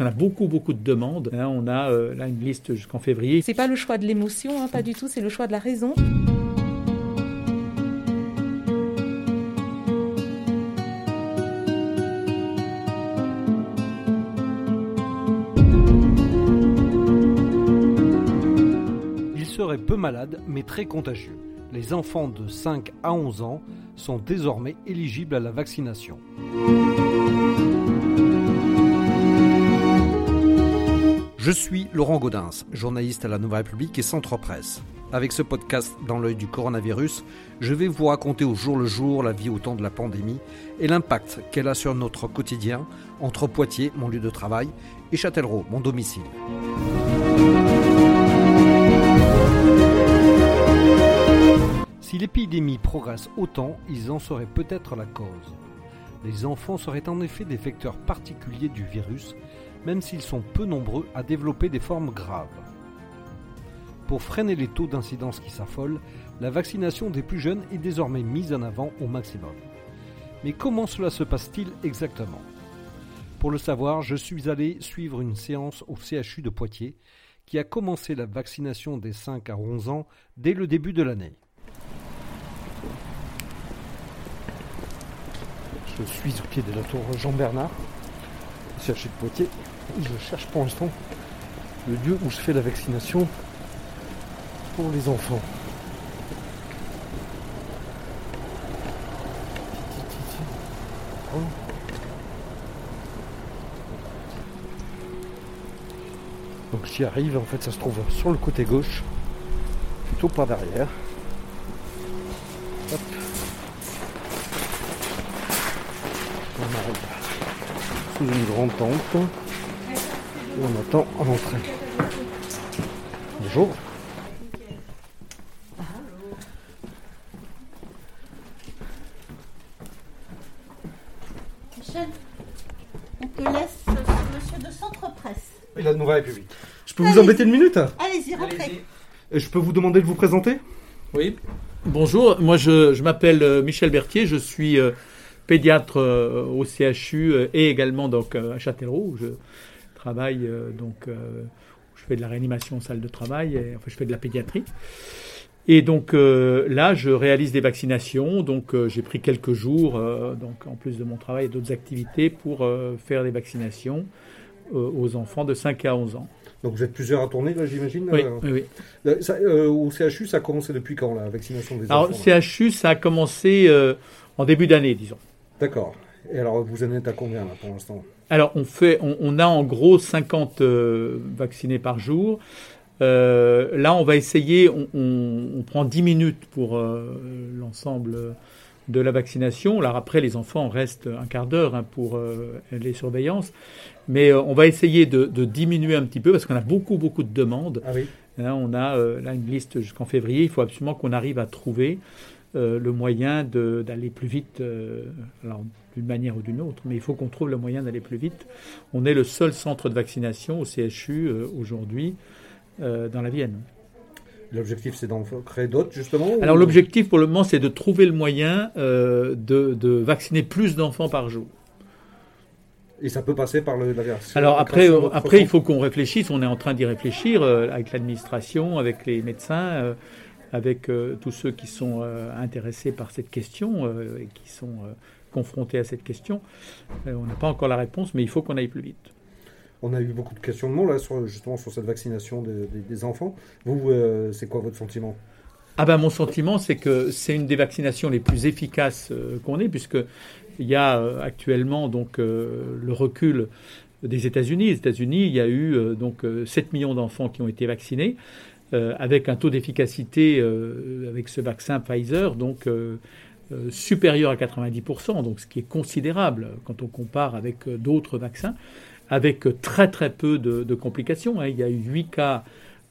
On a beaucoup, beaucoup de demandes. Hein, on a euh, là une liste jusqu'en février. C'est pas le choix de l'émotion, hein, pas du tout, c'est le choix de la raison. Il serait peu malade, mais très contagieux. Les enfants de 5 à 11 ans sont désormais éligibles à la vaccination. Je suis Laurent Gaudens, journaliste à la Nouvelle République et Centre Presse. Avec ce podcast dans l'œil du coronavirus, je vais vous raconter au jour le jour la vie au temps de la pandémie et l'impact qu'elle a sur notre quotidien entre Poitiers, mon lieu de travail, et Châtellerault, mon domicile. Si l'épidémie progresse autant, ils en seraient peut-être la cause. Les enfants seraient en effet des vecteurs particuliers du virus même s'ils sont peu nombreux à développer des formes graves. Pour freiner les taux d'incidence qui s'affolent, la vaccination des plus jeunes est désormais mise en avant au maximum. Mais comment cela se passe-t-il exactement? Pour le savoir, je suis allé suivre une séance au CHU de Poitiers qui a commencé la vaccination des 5 à 11 ans dès le début de l'année. Je suis au pied de la tour Jean-Bernard, CHU de Poitiers, je cherche pour l'instant le lieu où je fais la vaccination pour les enfants. Donc j'y arrive, en fait ça se trouve sur le côté gauche, plutôt par derrière. Sous une grande tente on attend à l'entrée. Bonjour. Michel, on te laisse monsieur de Centre Presse. Et la Nouvelle République. Je peux vous embêter une minute Allez-y, rentrez. je peux vous demander de vous présenter? Oui. Bonjour, moi je, m'appelle euh, Michel Berthier, je suis euh, pédiatre euh, au CHU et également donc à Châtellerault. Je, travail, euh, donc euh, je fais de la réanimation en salle de travail, et, enfin je fais de la pédiatrie. Et donc euh, là, je réalise des vaccinations. Donc j'ai pris quelques jours, donc en plus de mon travail et d'autres activités, pour faire des vaccinations aux enfants de 5 à 11 ans. Donc vous êtes plusieurs à tourner, là, j'imagine Oui, oui. au CHU, ça a commencé depuis quand, la vaccination des enfants Alors, CHU, ça a commencé en début d'année, disons. D'accord. Et alors, vous en êtes à combien, là, pour l'instant? Alors, on, fait, on, a en gros 50 euh, vaccinés par jour. Euh, là, on va essayer, on, prend 10 minutes pour euh, l'ensemble de la vaccination. Alors après, les enfants restent un quart d'heure hein, pour les surveillances. Mais on va essayer de, diminuer un petit peu parce qu'on a beaucoup, beaucoup de demandes. Ah oui. Hein, on a là une liste jusqu'en février. Il faut absolument qu'on arrive à trouver le moyen d'aller plus vite. alors, d'une manière ou d'une autre, mais il faut qu'on trouve le moyen d'aller plus vite. On est le seul centre de vaccination au CHU euh, aujourd'hui euh, dans la Vienne. L'objectif, c'est d'en créer d'autres, justement Alors, l'objectif pour le moment, c'est de trouver le moyen euh, de, vacciner plus d'enfants par jour. Et ça peut passer par le, la Alors après, après il faut qu'on réfléchisse. On est en train d'y réfléchir avec l'administration, avec les médecins, avec tous ceux qui sont intéressés par cette question et qui sont confronté à cette question. Euh, on n'a pas encore la réponse, mais il faut qu'on aille plus vite. On a eu beaucoup de questions de là, sur, justement sur cette vaccination des, enfants. Vous, euh, c'est quoi votre sentiment? Ah ben, Mon sentiment, c'est que c'est une des vaccinations les plus efficaces euh, qu'on ait, puisqu'il y a actuellement donc, le recul des États-Unis. Les États-Unis, il y a eu donc 7 millions d'enfants qui ont été vaccinés, avec un taux d'efficacité avec ce vaccin Pfizer, donc euh, supérieur à 90%, donc ce qui est considérable quand on compare avec euh, d'autres vaccins, avec euh, très très peu de, complications. Hein. Il y a eu 8 cas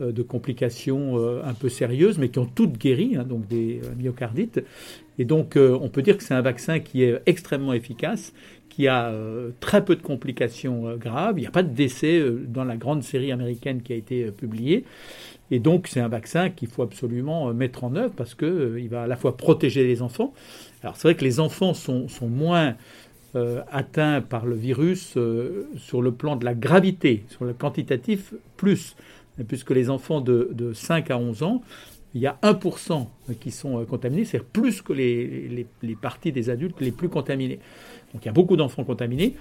de complications un peu sérieuses, mais qui ont toutes guéri, hein, donc des myocardites. Et donc on peut dire que c'est un vaccin qui est extrêmement efficace, qui a très peu de complications graves. Il n'y a pas de décès dans la grande série américaine qui a été publiée. Et donc, c'est un vaccin qu'il faut absolument euh, mettre en œuvre parce qu'il euh, va à la fois protéger les enfants. Alors, c'est vrai que les enfants sont, sont moins euh, atteints par le virus sur le plan de la gravité, sur le quantitatif, plus. Puisque les enfants de, de 5 à 11 ans, il y a 1% qui sont contaminés, c'est-à-dire plus que les, les, les parties des adultes les plus contaminés. Donc il y a beaucoup d'enfants contaminés.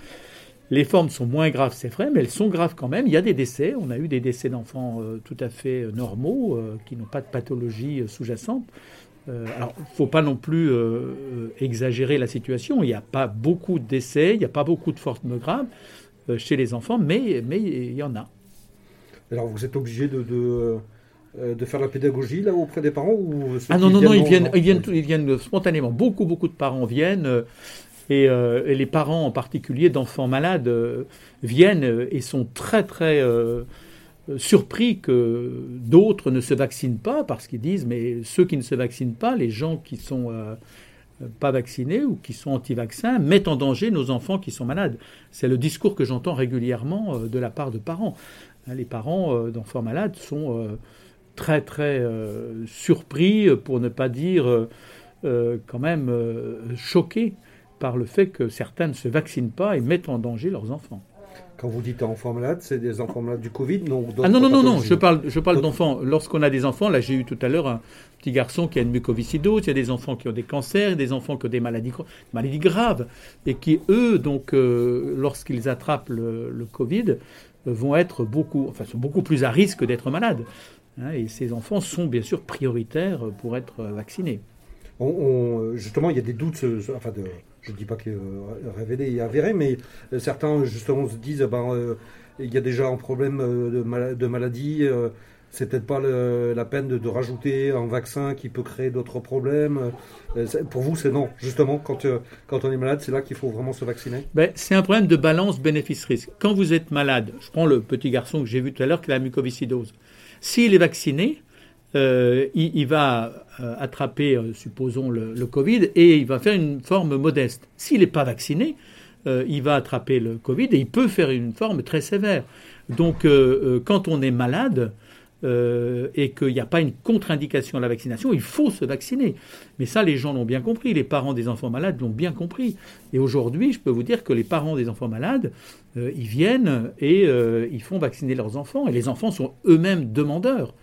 Les formes sont moins graves, c'est vrai, mais elles sont graves quand même. Il y a des décès. On a eu des décès d'enfants euh, tout à fait euh, normaux, euh, qui n'ont pas de pathologie sous-jacente. Euh, alors, il ne faut pas non plus exagérer la situation. Il n'y a pas beaucoup de décès, il n'y a pas beaucoup de formes graves chez les enfants, mais, mais il y en a. Alors vous êtes obligé de, de, de faire la pédagogie là auprès des parents ou Ah non, non, non, ils viennent, ils viennent, ils viennent spontanément. Beaucoup, beaucoup de parents viennent. Euh, Et, les parents en particulier d'enfants malades euh, viennent et sont très, très euh, surpris que d'autres ne se vaccinent pas parce qu'ils disent, mais ceux qui ne se vaccinent pas, les gens qui sont pas vaccinés ou qui sont anti-vaccins, mettent en danger nos enfants qui sont malades. C'est le discours que j'entends régulièrement de la part de parents. Hein, Les parents d'enfants malades sont très très surpris, pour ne pas dire quand même choqués par le fait que certains ne se vaccinent pas et mettent en danger leurs enfants. Quand vous dites enfants malades, c'est des enfants malades du Covid non Ah non, non, non, je parle, je parle d'enfants. Lorsqu'on a des enfants, là j'ai eu tout à l'heure un petit garçon qui a une mucoviscidose, il y a des enfants qui ont des cancers, des enfants qui ont des maladies, maladies graves, et qui, eux, donc, euh, lorsqu'ils attrapent le, le Covid, euh, vont être beaucoup, enfin, sont beaucoup plus à risque d'être malades. Hein, et ces enfants sont bien sûr prioritaires pour être euh, vaccinés. On- on- justement, il y a des doutes, euh, enfin, de, je ne dis pas que euh, révélés et avérés, mais euh, certains justement se disent, ben, euh, il y a déjà un problème euh, de, mala- de maladie, euh, c'est peut-être pas la peine de, de rajouter un vaccin qui peut créer d'autres problèmes. Pour vous, c'est non. Justement, quand, quand on est malade, c'est là qu'il faut vraiment se vacciner. Ben, c'est un problème de balance bénéfice-risque. Quand vous êtes malade, je prends le petit garçon que j'ai vu tout à l'heure qui a la mucoviscidose. S'il est vacciné, il, il va euh, attraper, euh, supposons, le, Covid et il va faire une forme modeste. S'il n'est pas vacciné, euh, il va attraper le Covid et il peut faire une forme très sévère. Donc, euh, euh, quand on est malade, euh, et qu'il n'y a pas une contre-indication à la vaccination, il faut se vacciner. Mais ça, les gens l'ont bien compris, les parents des enfants malades l'ont bien compris. Et aujourd'hui, je peux vous dire que les parents des enfants malades, euh, ils viennent et euh, ils font vacciner leurs enfants. Et les enfants sont eux-mêmes demandeurs.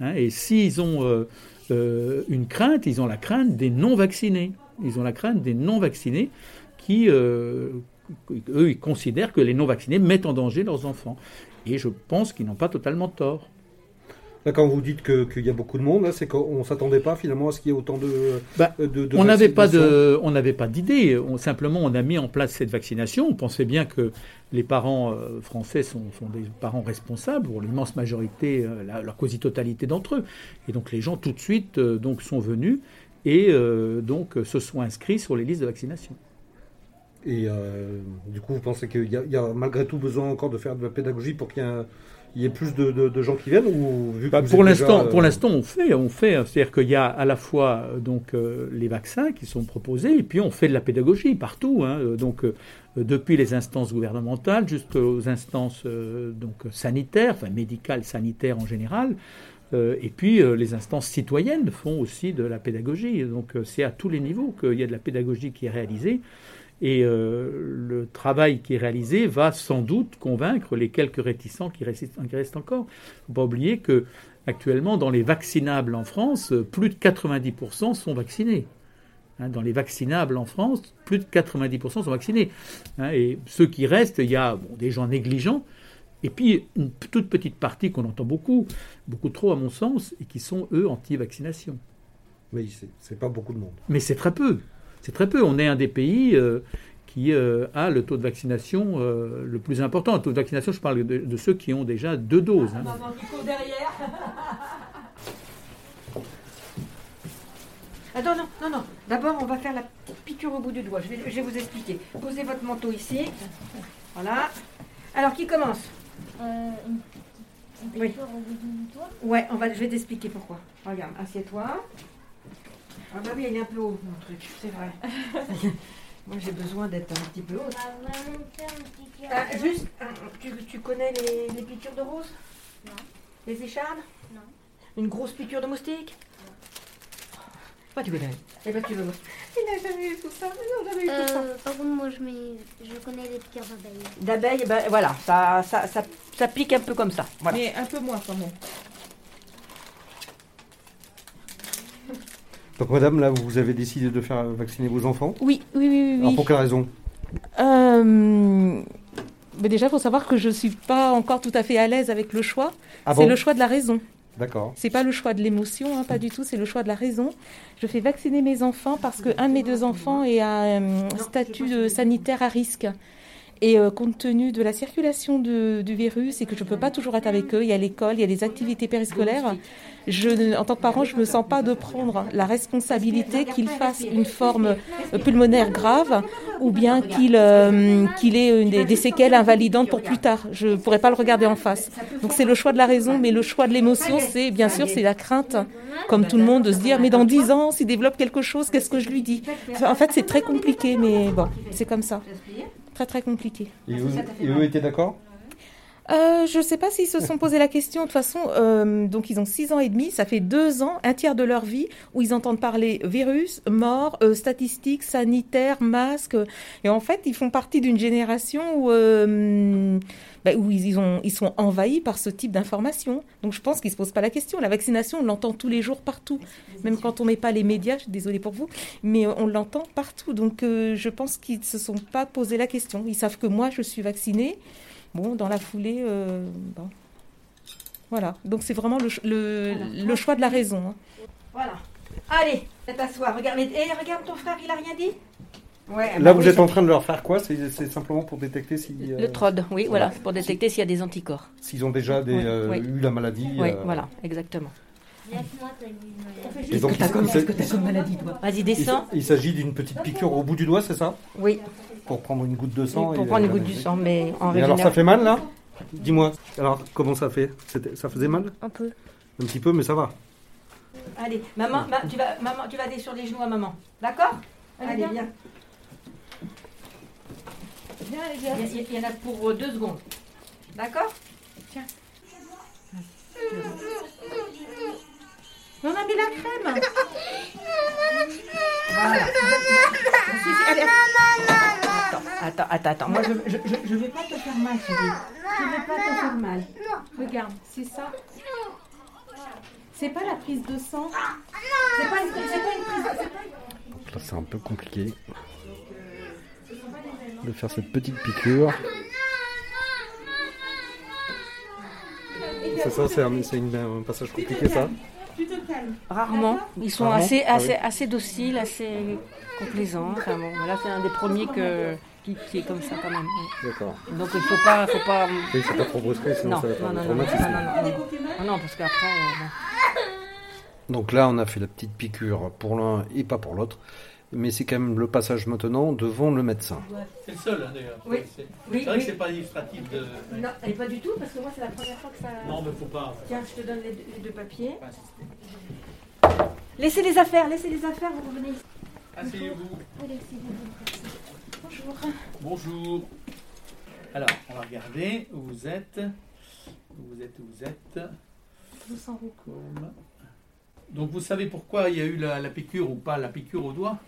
Hein. et s'ils ont euh, euh, une crainte, ils ont la crainte des non-vaccinés. Ils ont la crainte des non-vaccinés qui, euh, eux, ils considèrent que les non-vaccinés mettent en danger leurs enfants. Et je pense qu'ils n'ont pas totalement tort. Là, quand vous dites que- qu'il y a beaucoup de monde, c'est qu'on ne s'attendait pas finalement à ce qu'il y ait autant de. Bah, de- de on n'avait pas vaccinations. de, on n'avait pas d'idée. Simplement, on a mis en place cette vaccination. On pensait bien que les parents euh, français sont, sont des parents responsables pour l'immense majorité, euh, la, la quasi-totalité d'entre eux. Et donc les gens tout de suite euh, donc sont venus et euh, donc se sont inscrits sur les listes de vaccination. Et euh, du coup, vous pensez qu'il y, y a malgré tout besoin encore de faire de la pédagogie pour qu'il y ait, un- il y ait plus de, de- de gens qui viennent ou vu que Bah, pour l'instant, déjà, euh, pour l'instant, on fait, on fait. C'est-à-dire qu'il y a à la fois euh, donc euh, les vaccins qui sont proposés, et puis on fait de la pédagogie partout. hein. Donc euh, depuis les instances gouvernementales jusqu'aux instances euh, donc sanitaires, enfin médicales, sanitaires en général. Et puis les instances citoyennes font aussi de la pédagogie. Donc c'est à tous les niveaux qu'il y a de la pédagogie qui est réalisée. Et euh, le travail qui est réalisé va sans doute convaincre les quelques réticents qui restent, qui restent encore. Il ne faut pas oublier que actuellement, dans les vaccinables en France, plus de 90% sont vaccinés. Hein, dans les vaccinables en France, plus de 90% sont vaccinés. Hein, et ceux qui restent, il y a bon, des gens négligents, et puis une toute petite partie qu'on entend beaucoup, beaucoup trop à mon sens, et qui sont, eux, anti-vaccination. Oui, c'est pas beaucoup de monde. Mais c'est très peu. C'est très peu. On est un des pays euh, qui euh, a le taux de vaccination euh, le plus important. Le taux de vaccination, je parle de, de ceux qui ont déjà deux doses. hein. Attends, non, non, non. D'abord, on va faire la piqûre au bout du doigt. Je vais, je vais vous expliquer. Posez votre manteau ici. Voilà. Alors, qui commence? Euh, une une Oui. au bout du doigt? Ouais, on va, je vais t'expliquer pourquoi. Regarde, assieds-toi. Ah bah oui, il est un peu haut, mon truc, c'est vrai. Moi, j'ai besoin d'être un petit peu haute. piqûre. Ah, juste, ah, tu, tu connais les, les piqûres de rose? Non. Les échardes? Non. Une grosse piqûre de moustique? Pas tu connais. Eh ben, tu veux voir. Il n'a jamais eu tout ça. Il n'a jamais eu tout ça. Euh, par contre, moi, je, mets, je connais les piqûres d'abeilles. D'abeilles, ben voilà, ça, ça, ça, ça pique un peu comme ça. Voilà. Mais un peu moins quand même. Donc madame, là, vous avez décidé de faire vacciner vos enfants? Oui, oui, oui, oui. Alors pour quelle raison? Euh, mais déjà, il faut savoir que je ne suis pas encore tout à fait à l'aise avec le choix. Ah c'est bon? le choix de la raison. D'accord. C'est pas le choix de l'émotion, hein, pas du tout, c'est le choix de la raison. Je fais vacciner mes enfants parce que un de mes deux enfants est à un statut de sanitaire à risque. Et euh, compte tenu de la circulation du virus et que je ne peux pas toujours être avec eux, il y a l'école, il y a les activités périscolaires, je, en tant que parent, je ne me sens pas de prendre la responsabilité qu'il fasse une forme euh, pulmonaire grave ou bien qu'il euh, ait une des, séquelles invalidantes pour plus tard. Je ne pourrais pas le regarder en face. Donc c'est le choix de la raison, mais le choix de l'émotion, c'est bien sûr, c'est la crainte, comme tout le monde, de se dire, mais dans 10 ans, s'il développe quelque chose, qu'est-ce que je lui dis? En fait, c'est très compliqué, mais bon, c'est comme ça. Très très compliqué. Et, vous- et eux étaient d'accord? Euh, je ne sais pas s'ils se sont posé la question. De toute façon, euh, donc ils ont 6 ans et demi, ça fait 2 ans, un tiers de leur vie, où ils entendent parler virus, mort, euh, statistiques, sanitaires, masques. Et en fait, ils font partie d'une génération où, euh, bah, où ils, ont, ils sont envahis par ce type d'informations. Donc je pense qu'ils ne se posent pas la question. La vaccination, on l'entend tous les jours partout. Même quand on met pas les médias, je suis désolée pour vous, mais on l'entend partout. Donc euh, je pense qu'ils ne se sont pas posé la question. Ils savent que moi, je suis vaccinée. Bon, dans la foulée, euh, bon. Voilà. Donc c'est vraiment le, ch- le, le choix de la raison. hein. Voilà. Allez, t'asseoir. Regarde, mais- eh, regarde ton frère, il a rien dit? Ouais. Là, bah vous oui, êtes en train de leur faire quoi? C'est c'est simplement pour détecter si, euh, Le TROD, oui, voilà, pour détecter s'il y a des anticorps. s'ils ont déjà des, Oui, euh, oui. eu la maladie. Oui, euh, voilà, exactement. Laisse-moi t'as une maladie. Et donc, t'as comme- t'as comme maladie, toi Vas-y, il, descends. il s'agit d'une petite piqûre au bout du doigt, c'est ça Oui, Pour prendre une goutte de sang. pour et- prendre une goutte du sang, mais en Et alors, ça régénération. fait mal là Dis-moi. Alors, comment ça fait C'était- Ça faisait mal Un peu. Un petit peu, mais ça va. Allez, maman, ma- tu vas, maman, tu vas aller sur les genoux à maman. D'accord Allez, viens. viens. Viens, Il y, il y en a pour euh, deux secondes. D'accord On a mis la crème. Voilà. Si, si, allez, Attends, attends, attends. Moi, je, je, je, je vais pas te faire mal, chérie. Je vais pas te faire mal. regarde, c'est ça. C'est pas la prise de sang. C'est pas une, c'est pas une prise. Là, c'est un peu compliqué de faire cette petite piqûre. C'est ça, c'est un, c'est une- un passage compliqué ça. Rarement. Ils sont Rarement assez, Ah assez, assez dociles, assez complaisants. Enfin, bon, là, c'est un des premiers que, qui, qui est comme ça quand même. D'accord. Donc, il faut pas, faut pas. Oui, c'est pas trop brusqué, sinon Non, ça va faire non, non, non, non, traumatisme. non, non, non. Ah non, parce qu'après. euh, bon. Donc là, on a fait la petite piqûre pour l'un et pas pour l'autre. Mais c'est quand même le passage maintenant devant le médecin. C'est le seul, hein, d'ailleurs. Oui. C'est Oui, c'est vrai oui. que c'est pas illustratif de. Non, et pas du tout, parce que moi, c'est la première fois que ça. Non, mais faut pas. Tiens, je te donne les deux, les deux papiers. Laissez les affaires, laissez les affaires, vous revenez ici. Asseyez-vous. Bonjour. Bonjour. Alors, on va regarder où vous êtes. Où vous êtes, où vous êtes. Je vous sens vous. Comme. Donc, vous savez pourquoi il y a eu la, la piqûre ou pas la piqûre au doigt?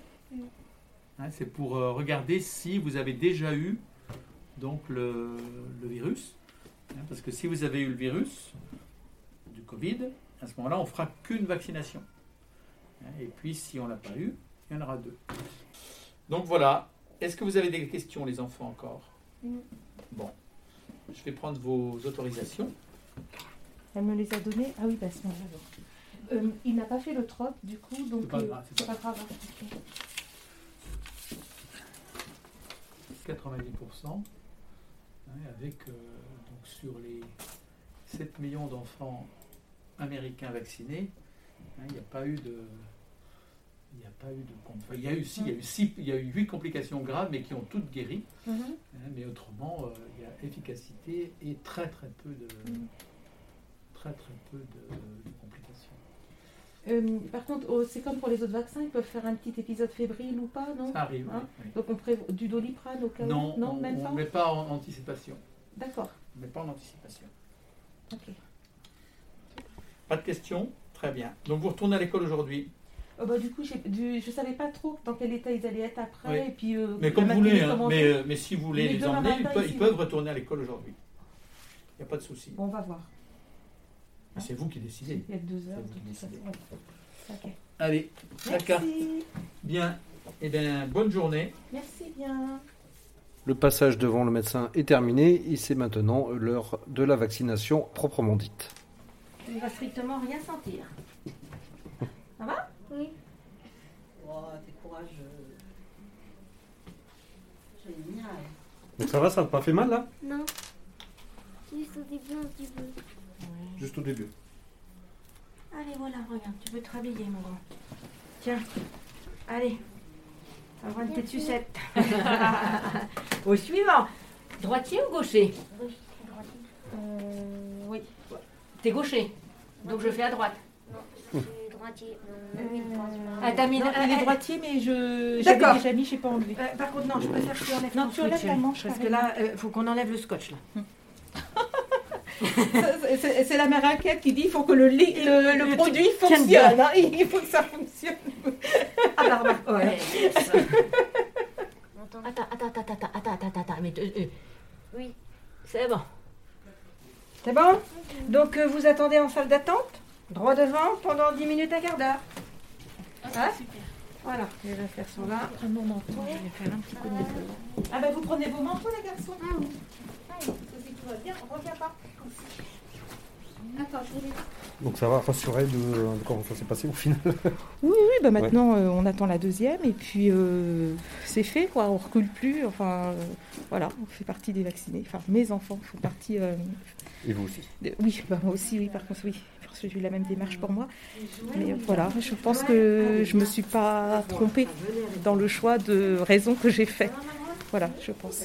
Hein, C'est pour euh, regarder si vous avez déjà eu donc le, le virus. Hein, parce que si vous avez eu le virus du Covid, à ce moment-là, on fera qu'une vaccination. Hein, Et puis, si on l'a pas eu, il y en aura deux. Donc voilà. Est-ce que vous avez des questions, les enfants, encore? Bon. Je vais prendre vos autorisations. Elle me les a donnés. Ah oui, bah, c'est bon. Euh, il n'a pas fait le trop, du coup, donc C'est pas euh, grave, c'est pas grave. ok. 90%, hein, avec euh, donc sur les 7 millions d'enfants américains vaccinés, hein, il n'y a pas eu de il n'y a pas eu de. Enfin, il y a eu si, il y a eu six- il y a eu 8 complications graves, mais qui ont toutes guéri. Mhm. hein, mais autrement, euh, il y a efficacité et très très peu de Mhm. très très peu de, de complications. Euh, par contre, oh, c'est comme pour les autres vaccins, ils peuvent faire un petit épisode fébrile ou pas, non Ça arrive. Hein oui, oui. Donc on prévoit du doliprane au cas où Non, on même ne pas met pas en anticipation. D'accord, On met pas en anticipation. ok. Pas de questions Très bien. Donc vous retournez à l'école aujourd'hui Oh, bah, du coup, du- je savais pas trop dans quel état ils allaient être après. Oui. Et puis, euh, Mais comme vous voulez, hein. mais, euh, mais si vous voulez Mais les emmener, ils, peuvent- ils peuvent retourner à l'école aujourd'hui. Il n'y a pas de souci. Bon, on va voir. Mais C'est vous qui décidez. Il y a deux heures. Vous de qui toute décidez. Allez, la carte. Merci. Bien. Eh bien, bonne journée. Merci bien. Le passage devant le médecin est terminé et c'est maintenant l'heure de la vaccination proprement dite. Tu ne vas strictement rien sentir. Oui. Oh, t'es courageux. Génial. Donc ça va, ça n'a pas fait mal là? Non. Juste au début un petit peu. Juste au début. Allez, voilà, regarde, tu peux te rhabiller, mon grand. Tiens, allez. Ça va une petite sucette. Au suivant. Droitier ou gaucher Oui, droitier. Euh, Oui. T'es gaucher. Donc je fais à droite. Non, c'est droitier. Non, oui, droitier. Ah, t'as mis Non, euh, il est euh, droitier, mais je j'avais déjà mis, je n'ai pas enlevé. euh, par contre, non, je préfère que tu enlèves Non, tu enlèves la manche, Parce que là, il faut qu'on enlève le scotch, là. C'est- C'est c'est la mère inquiète qui dit il faut que le, le, le le produit fonctionne. hein, il faut que ça fonctionne. Ah, bah, ouais. Attends. Attends, attends, attends, attends, attends, attends, attends, mais euh, euh, Oui. c'est bon. C'est bon? Donc euh, vous attendez en salle d'attente, droit devant, pendant 10 minutes, un quart d'heure. Hein Voilà, je vais faire son là. Prends mon manteau. Je vais faire un petit coup de. Ah ben vous prenez vos manteaux les garçons. Ah oui. Si tout va bien, on revient pas. Attends, je voulais. Donc ça va rassurer de, de comment ça s'est passé au final. Oui, oui, bah maintenant euh, on attend la deuxième et puis euh, c'est fait quoi, on recule plus. Enfin euh, voilà, on fait partie des vaccinés. Enfin mes enfants font partie. euh, Et vous aussi. de- Oui, bah moi aussi, oui, par contre, oui. Parce que j'ai eu la même démarche pour moi. Mais euh, voilà, je pense que je me suis pas trompée dans le choix de raison que j'ai fait. Voilà, je pense.